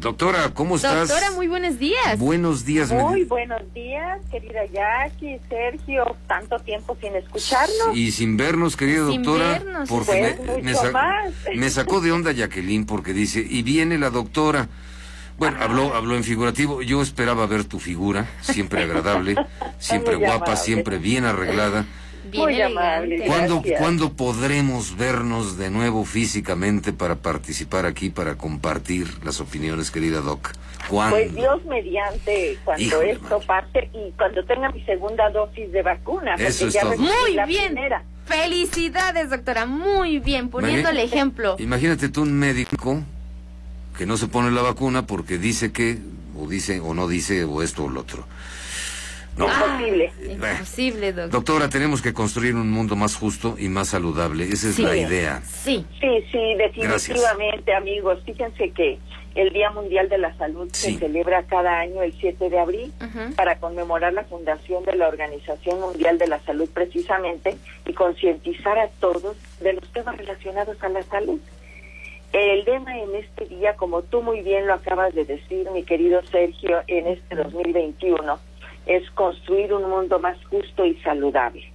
Doctora, ¿cómo estás? Doctora, muy buenos días. Buenos días. Muy buenos días, querida Jackie, Sergio, tanto tiempo sin escucharnos. Y sin vernos, querida Sin doctora. vernos, porque pues, me, mucho me sa- más. me sacó de onda Jacqueline porque dice, y viene la doctora. Bueno, habló, habló en figurativo. Yo esperaba ver tu figura, siempre agradable, siempre guapa, siempre bien arreglada. Bien Muy amable. ¿Cuándo, Gracias. ¿Cuándo podremos vernos de nuevo físicamente para participar aquí, para compartir las opiniones, querida Doc? ¿Cuándo? Pues Dios mediante, cuando Híjole, esto madre. parte y cuando tenga mi segunda dosis de vacuna, porque Eso es ya todo. Muy la bien. primera. Felicidades, doctora. Muy bien, poniendo el ejemplo. Imagínate tú un médico que no se pone la vacuna porque dice que, o dice, o no dice, o esto o lo otro. No. Imposible. Ah, imposible, doctor. Doctora, tenemos que construir un mundo más justo y más saludable. Esa es Sí. la idea. Sí. Sí, sí, definitivamente, amigos. Fíjense que el Día Mundial de la Salud Sí. se celebra cada año el 7 de abril para conmemorar la fundación de la Organización Mundial de la Salud precisamente y concientizar a todos de los temas relacionados a la salud. El lema en este día, como tú muy bien lo acabas de decir, mi querido Sergio, en este 2021, es construir un mundo más justo y saludable.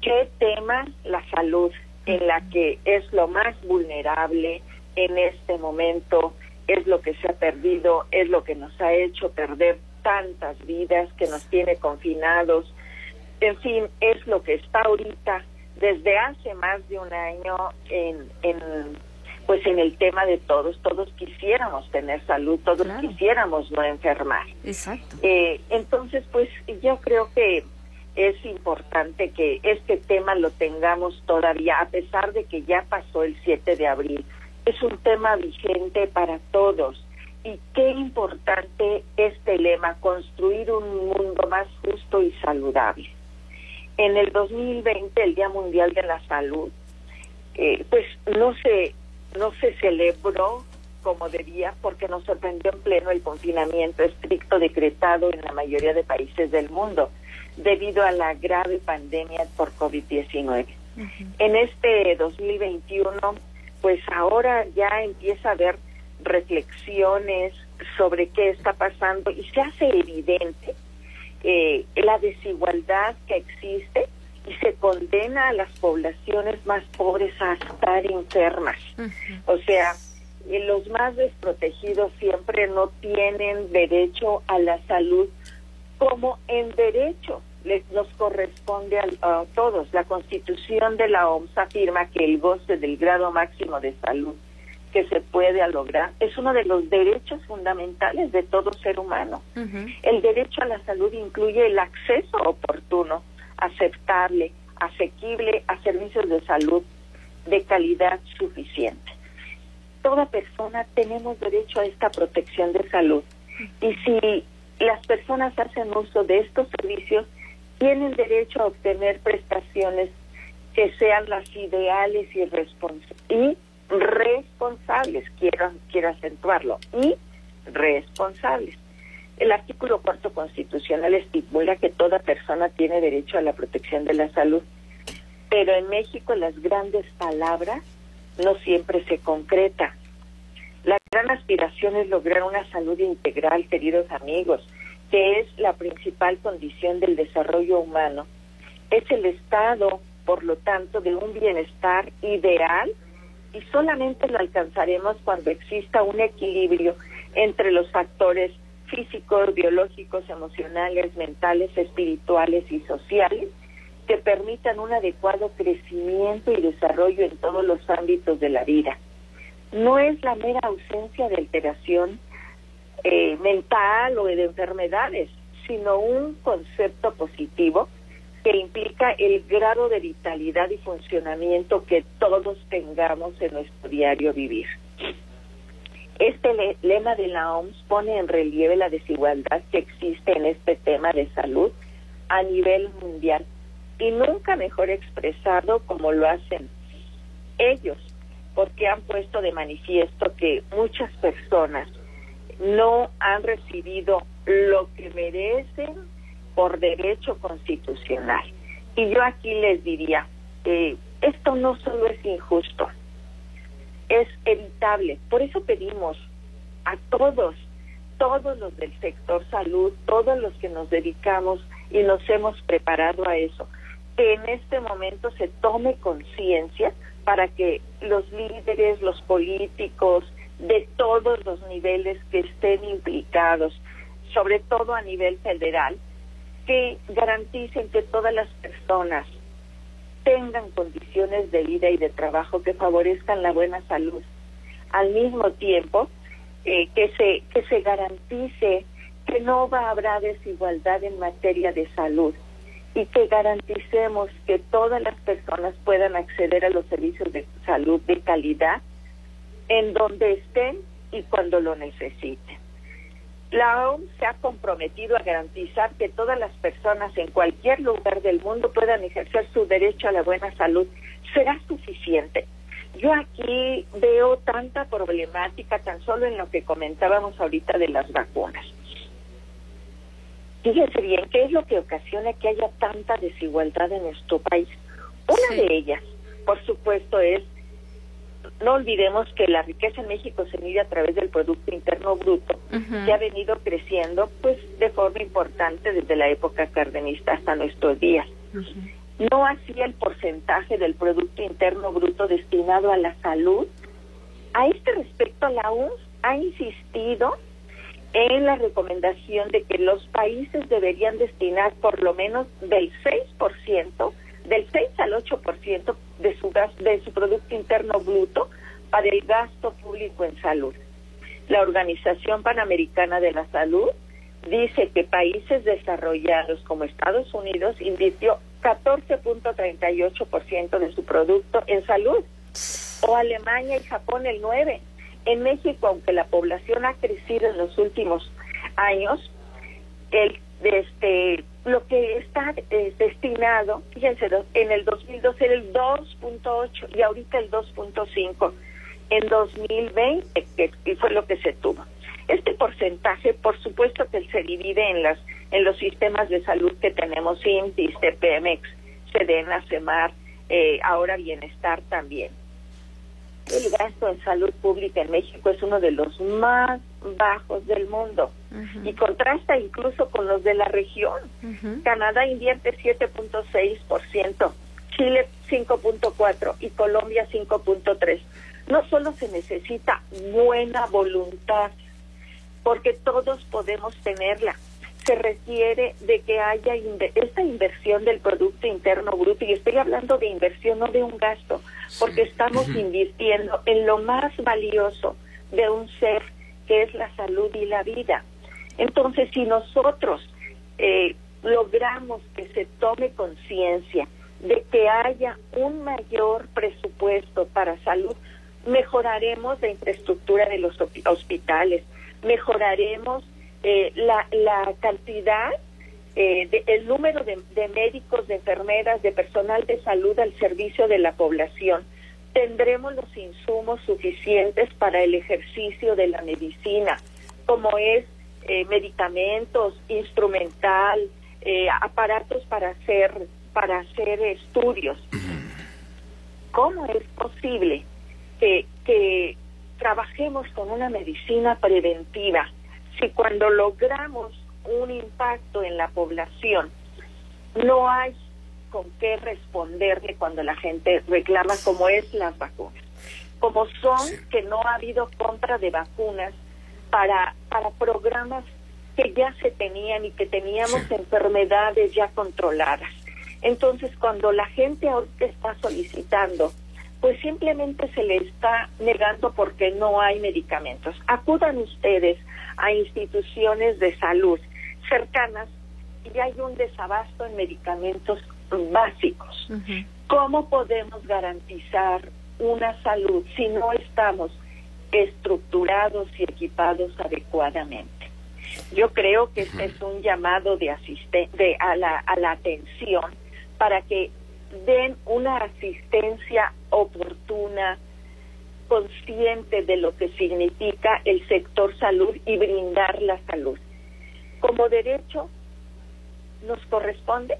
¿Qué tema? La salud, en la que es lo más vulnerable en este momento, es lo que se ha perdido, es lo que nos ha hecho perder tantas vidas, que nos tiene confinados. En fin, es lo que está ahorita, desde hace más de un año, en, en pues en el tema de todos. Todos quisiéramos tener salud, todos Claro. quisiéramos no enfermar. Exacto. Eh, entonces, pues yo creo que es importante que este tema lo tengamos todavía, a pesar de que ya pasó el 7 de abril. Es un tema vigente para todos. Y qué importante este lema, construir un mundo más justo y saludable. En el 2020, el Día Mundial de la Salud, eh, pues no se, no se celebró como debía porque nos sorprendió en pleno el confinamiento estricto decretado en la mayoría de países del mundo debido a la grave pandemia por COVID-19. En este 2021, pues ahora ya empieza a haber reflexiones sobre qué está pasando y se hace evidente eh, la desigualdad que existe y se condena a las poblaciones más pobres a estar enfermas. O sea, eh, los más desprotegidos siempre no tienen derecho a la salud como en derecho les nos corresponde a, todos. La Constitución de la OMS afirma que el goce del grado máximo de salud que se puede lograr es uno de los derechos fundamentales de todo ser humano. El derecho a la salud incluye el acceso oportuno, aceptable, asequible a servicios de salud de calidad suficiente. Toda persona tenemos derecho a esta protección de salud y si las personas hacen uso de estos servicios, tienen derecho a obtener prestaciones que sean las ideales y, respons- y responsables, quiero, quiero acentuarlo, y responsables. El artículo cuarto constitucional estipula que toda persona tiene derecho a la protección de la salud, pero en México las grandes palabras no siempre se concretan. La gran aspiración es lograr una salud integral, queridos amigos, que es la principal condición del desarrollo humano. Es el estado, por lo tanto, de un bienestar ideal y solamente lo alcanzaremos cuando exista un equilibrio entre los factores físicos, biológicos, emocionales, mentales, espirituales y sociales que permitan un adecuado crecimiento y desarrollo en todos los ámbitos de la vida. No es la mera ausencia de alteración eh, mental o de enfermedades, sino un concepto positivo que implica el grado de vitalidad y funcionamiento que todos tengamos en nuestro diario vivir. Este le- lema de la OMS pone en relieve la desigualdad que existe en este tema de salud a nivel mundial y nunca mejor expresado como lo hacen ellos, porque han puesto de manifiesto que muchas personas no han recibido lo que merecen por derecho constitucional. Y yo aquí les diría, eh, esto no solo es injusto, es evitable. Por eso pedimos a todos, todos los del sector salud, todos los que nos dedicamos y nos hemos preparado a eso, que en este momento se tome conciencia para que los líderes, los políticos, de todos los niveles que estén implicados, sobre todo a nivel federal, que garanticen que todas las personas tengan condiciones de vida y de trabajo que favorezcan la buena salud. Al mismo tiempo, eh, que, se, que se garantice que no va a haber desigualdad en materia de salud y que garanticemos que todas las personas puedan acceder a los servicios de salud de calidad en donde estén y cuando lo necesiten. La OMS se ha comprometido a garantizar que todas las personas en cualquier lugar del mundo puedan ejercer su derecho a la buena salud. ¿Será suficiente? Yo aquí veo tanta problemática tan solo en lo que comentábamos ahorita de las vacunas. Fíjense bien, ¿qué es lo que ocasiona que haya tanta desigualdad en nuestro país? Una de ellas, por supuesto, es no olvidemos que la riqueza en México se mide a través del Producto Interno Bruto, que ha venido creciendo pues de forma importante desde la época cardenista hasta nuestros días. No así el porcentaje del Producto Interno Bruto destinado a la salud. A este respecto, la UNS ha insistido en la recomendación de que los países deberían destinar por lo menos del 6% del 6 al 8% de su, de su Producto Interno Bruto para el gasto público en salud. La Organización Panamericana de la Salud dice que países desarrollados como Estados Unidos invirtió 14.38% de su producto en salud, o Alemania y Japón el 9%. En México, aunque la población ha crecido en los últimos años, el este lo que está eh, destinado, fíjense, en el 2012 era el 2.8 y ahorita el 2.5 en 2020, que fue lo que se tuvo. Este porcentaje, por supuesto que se divide en las en los sistemas de salud que tenemos, INTIS, TPMX, SEDENA, CEMAR, eh, ahora Bienestar también. El gasto en salud pública en México es uno de los más bajos del mundo y contrasta incluso con los de la región. Canadá invierte 7.6%, Chile 5.4% y Colombia 5.3%. No solo se necesita buena voluntad, porque todos podemos tenerla, se requiere de que haya esta inversión del Producto Interno Bruto, y estoy hablando de inversión, no de un gasto, porque estamos invirtiendo en lo más valioso de un ser, que es la salud y la vida. Entonces, si nosotros eh, logramos que se tome conciencia de que haya un mayor presupuesto para salud, mejoraremos la infraestructura de los hospitales, mejoraremos eh, la, la cantidad, eh, el número de, de médicos, de enfermeras, de personal de salud al servicio de la población. Tendremos los insumos suficientes para el ejercicio de la medicina, como es eh, medicamentos, instrumental, eh, aparatos para hacer para hacer estudios. ¿Cómo es posible que, que trabajemos con una medicina preventiva si cuando logramos un impacto en la población no hay con qué responderle cuando la gente reclama como es las vacunas? Como son que no ha habido compra de vacunas para, para programas que ya se tenían y que teníamos enfermedades ya controladas. Entonces, cuando la gente ahorita está solicitando, pues simplemente se le está negando porque no hay medicamentos. Acudan ustedes a instituciones de salud cercanas y hay un desabasto en medicamentos básicos. ¿Cómo podemos garantizar una salud si no estamos estructurados y equipados adecuadamente. Yo creo que este es un llamado de, de a, la, a la atención para que den una asistencia oportuna, consciente de lo que significa el sector salud y brindar la salud. Como derecho, ¿nos corresponde?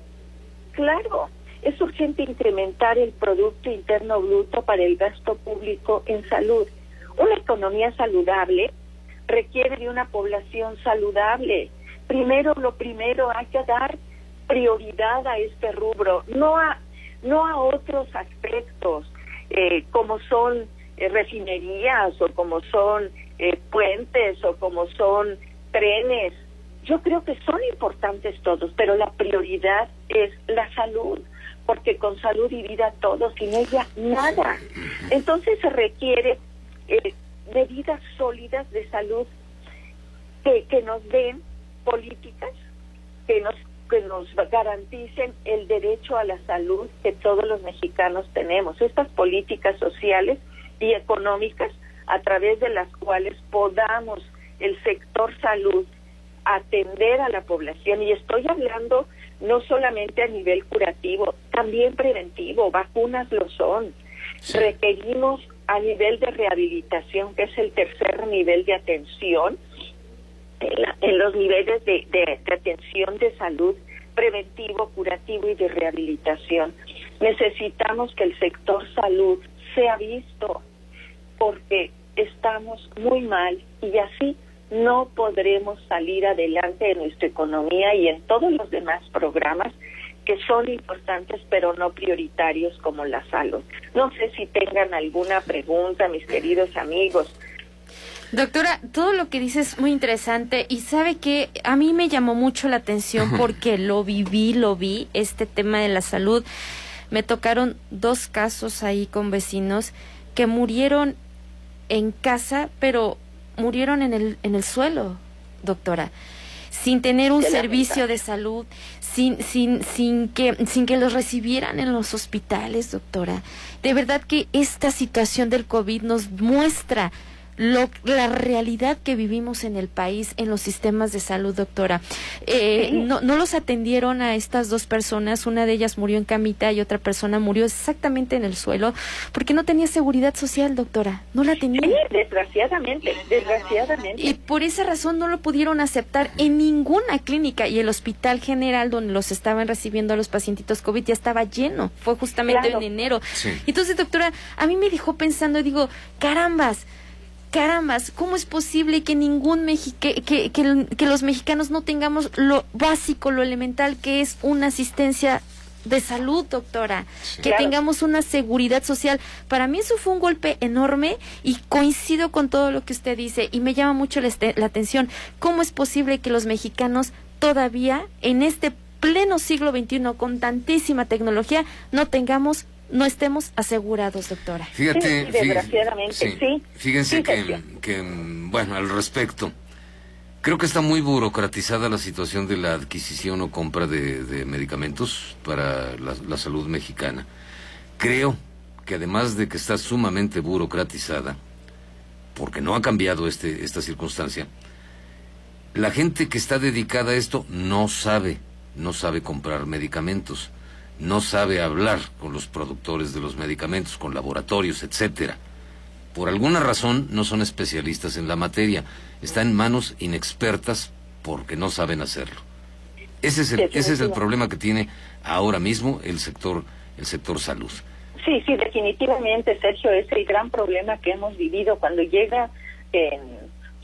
Claro, es urgente incrementar el Producto Interno Bruto para el gasto público en salud. Una economía saludable requiere de una población saludable. Primero, lo primero, hay que dar prioridad a este rubro, no a, no a otros aspectos, eh, como son eh, refinerías o como son eh, puentes o como son trenes. Yo creo que son importantes todos, pero la prioridad es la salud, porque con salud y vida todo, sin ella nada. Entonces se requiere medidas sólidas de salud que, que nos den políticas que nos que nos garanticen el derecho a la salud que todos los mexicanos tenemos. Estas políticas sociales y económicas a través de las cuales podamos el sector salud atender a la población y estoy hablando no solamente a nivel curativo, también preventivo, vacunas lo son. Requerimos a nivel de rehabilitación, que es el tercer nivel de atención, en, los niveles de, de, atención de salud preventivo, curativo y de rehabilitación. Necesitamos que el sector salud sea visto porque estamos muy mal y así no podremos salir adelante en nuestra economía y en todos los demás programas que son importantes pero no prioritarios como la salud. No sé si tengan alguna pregunta, mis queridos amigos. Doctora, todo lo que dice es muy interesante y sabe que a mí me llamó mucho la atención porque lo viví, lo vi, este tema de la salud. Me tocaron dos casos ahí con vecinos que murieron en casa, pero murieron en el, en el suelo, doctora, sin tener un servicio de salud, sin, sin, sin, que, sin que los recibieran en los hospitales, doctora. De verdad que esta situación del COVID nos muestra lo, la realidad que vivimos en el país, en los sistemas de salud, doctora. Eh, no, no los atendieron a estas dos personas, una de ellas murió en camita y otra persona murió exactamente en el suelo, porque no tenía seguridad social, doctora, no la tenía. desgraciadamente, desgraciadamente. Y por esa razón no lo pudieron aceptar en ninguna clínica y el hospital general donde los estaban recibiendo a los pacientitos COVID ya estaba lleno, fue justamente en enero. Entonces, doctora, a mí me dejó pensando, digo, carambas, carambas, ¿cómo es posible que ningún que, que, que, los mexicanos no tengamos lo básico, lo elemental, que es una asistencia de salud, doctora, que tengamos una seguridad social. Para mí eso fue un golpe enorme y coincido con todo lo que usted dice y me llama mucho la, la atención. ¿Cómo es posible que los mexicanos todavía en este pleno siglo XXI con tantísima tecnología no tengamos no estemos asegurados, doctora. Fíjate, desgraciadamente, sí. Fíjense que, bueno, al respecto, creo que está muy burocratizada la situación de la adquisición o compra de, medicamentos para la, salud mexicana. Creo que además de que está sumamente burocratizada, porque no ha cambiado este, esta circunstancia, la gente que está dedicada a esto no sabe, no sabe comprar medicamentos no sabe hablar con los productores de los medicamentos, con laboratorios, etcétera. Por alguna razón no son especialistas en la materia, están en manos inexpertas porque no saben hacerlo. Ese es el, ese es el problema que tiene ahora mismo el sector el sector salud. Sí, sí, definitivamente, Sergio, es el gran problema que hemos vivido cuando llega en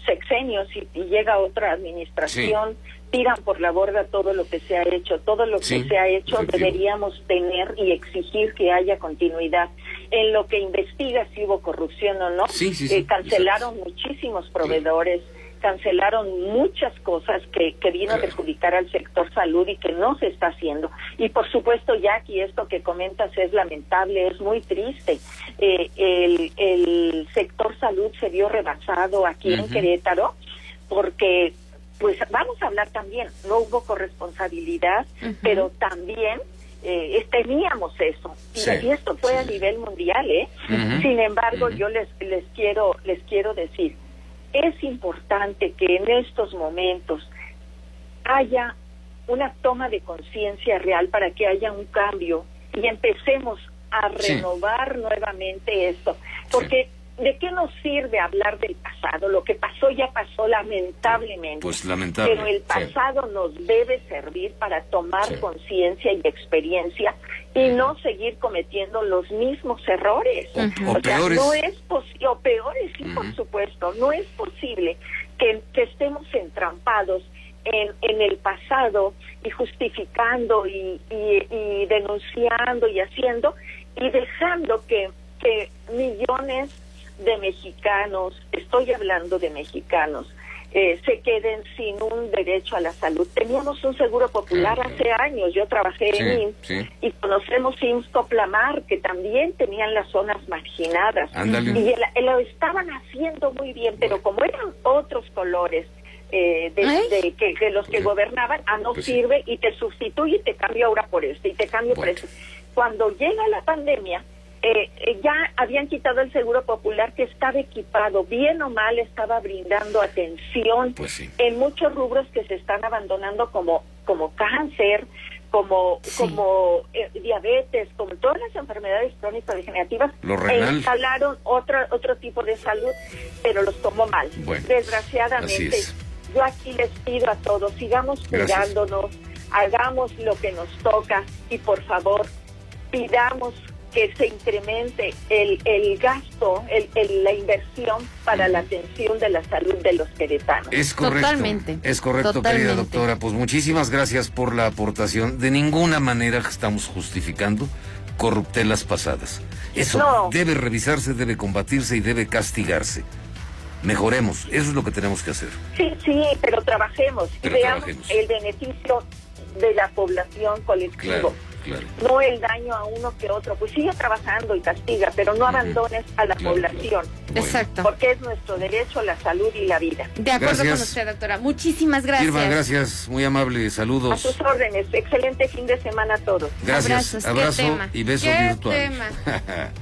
sexenios y, llega otra administración tiran por la borda todo lo que se ha hecho. Todo lo que se ha hecho deberíamos tener y exigir que haya continuidad. En lo que investiga si hubo corrupción o no, eh, cancelaron muchísimos proveedores cancelaron muchas cosas que, que vino a perjudicar al sector salud y que no se está haciendo. Y por supuesto, Jackie, esto que comentas es lamentable, es muy triste. Eh, el, el sector salud se vio rebasado aquí en Querétaro porque pues vamos a hablar también, no hubo corresponsabilidad, pero también eh, teníamos eso. Y esto fue a nivel mundial, ¿eh? Sin embargo, yo les les quiero les quiero decir, es importante que en estos momentos haya una toma de conciencia real para que haya un cambio y empecemos a renovar nuevamente esto, porque ¿de qué nos sirve hablar del pasado? Lo que pasó ya pasó lamentablemente. Pues lamentable. Pero el pasado nos debe servir para tomar conciencia y experiencia y no seguir cometiendo los mismos errores. O, peores. no es o peores, sí, por supuesto. No es posible que, estemos entrampados en, en, el pasado y justificando y, y, denunciando y haciendo y dejando que, que millones de mexicanos, estoy hablando de mexicanos, eh, se queden sin un derecho a la salud. Teníamos un seguro popular hace años, yo trabajé en IMSS y conocemos IMSS Coplamar, que también tenían las zonas marginadas. Y lo estaban haciendo muy bien, pero como eran otros colores, eh, de, que, los que gobernaban, ah, no pues sirve y te sustituye y te cambio ahora por este y te cambio por eso. Cuando llega la pandemia, eh, eh, ya habían quitado el seguro popular que estaba equipado, bien o mal estaba brindando atención pues en muchos rubros que se están abandonando como, como cáncer, como, como eh, diabetes, como todas las enfermedades crónicas degenerativas, instalaron otro, otro tipo de salud, pero los tomó mal. Desgraciadamente, yo aquí les pido a todos, sigamos cuidándonos, hagamos lo que nos toca y por favor, pidamos que se incremente el, el gasto, el, la inversión para la atención de la salud de los queretanos. Es correcto. Totalmente. Es correcto, querida doctora. Pues muchísimas gracias por la aportación. De ninguna manera estamos justificando corruptelas pasadas. Eso debe revisarse, debe combatirse y debe castigarse. Mejoremos, eso es lo que tenemos que hacer. Sí, sí, pero trabajemos y veamos el beneficio de la población no el daño a uno que otro. Pues sigue trabajando y castiga, pero no abandones a la población. Exacto. Porque es nuestro derecho a la salud y la vida. De acuerdo con usted, doctora. Muchísimas gracias. Irma, gracias. Muy amable. Saludos. A sus órdenes. Excelente fin de semana a todos. Gracias. Abrazo y beso virtual.